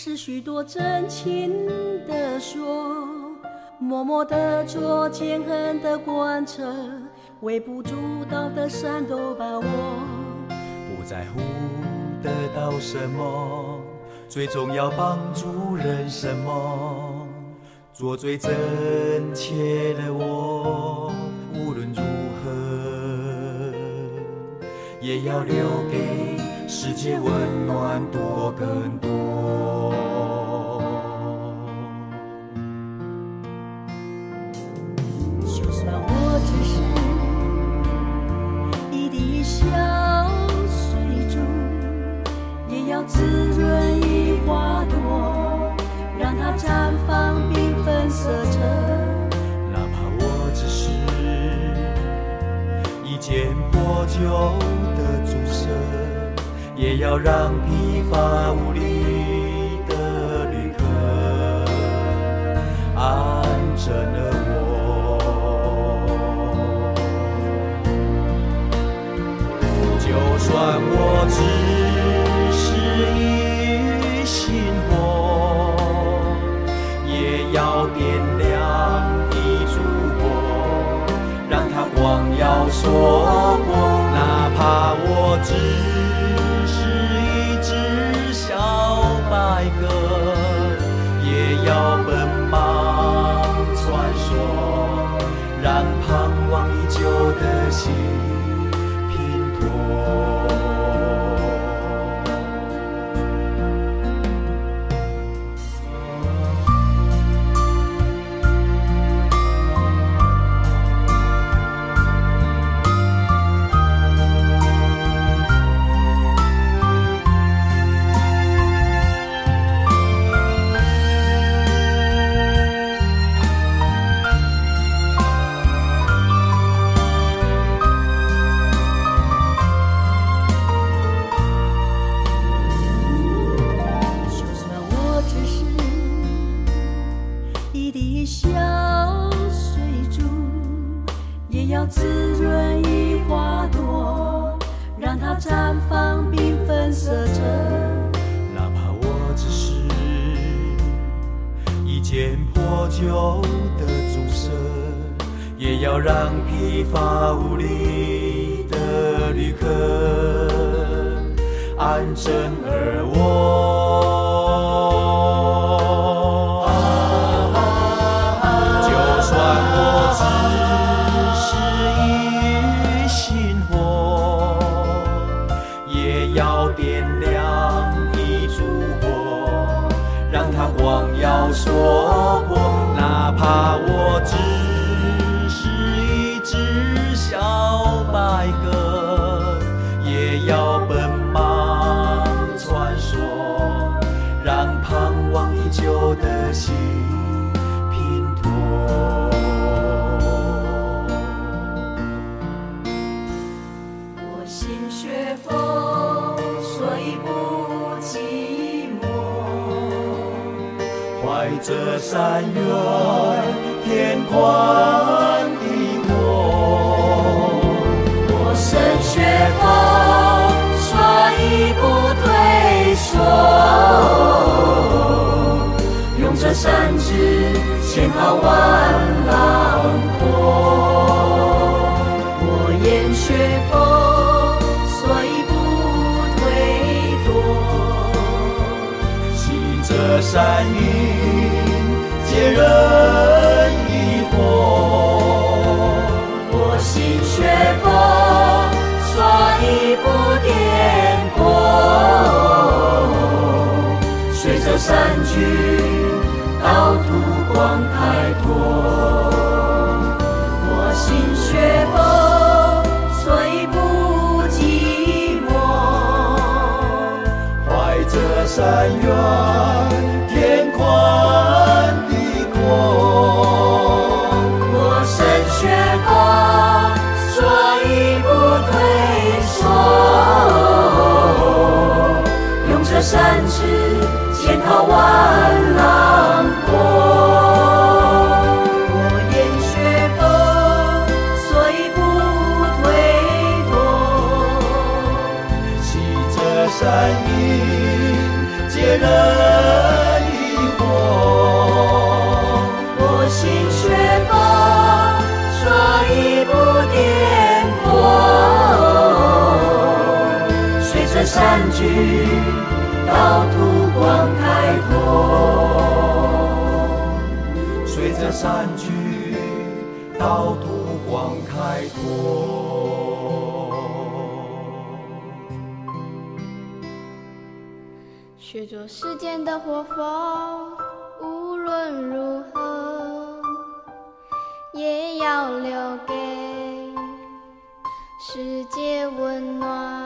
是许多真情的说，默默的做，坚恒的贯彻，微不足道的山都把握，不在乎得到什么，最重要帮助人什么，做最真切的我，无论如何，也要留给世界温暖多更多。就算我只是一滴小水珠，也要滋润一花朵，让它绽放缤纷色泽。哪怕我只是一件破旧的竹蛇，也要让疲乏无力的旅客安枕了我。就算我只是一星火，也要点亮一烛火，让它光耀烁过。的旧的竹蛇，也要让疲乏无力的旅客安枕而卧。怀着善愿，天宽地阔。我身学佛，所以不退缩。用这善知千好万山云借人萤火我心血封所以不颠簸随着山举疑惑我心颠簸随着山居到土广开拓随着山居到土广开阔。学做世间的火风，无论如何，也要留给世界温暖。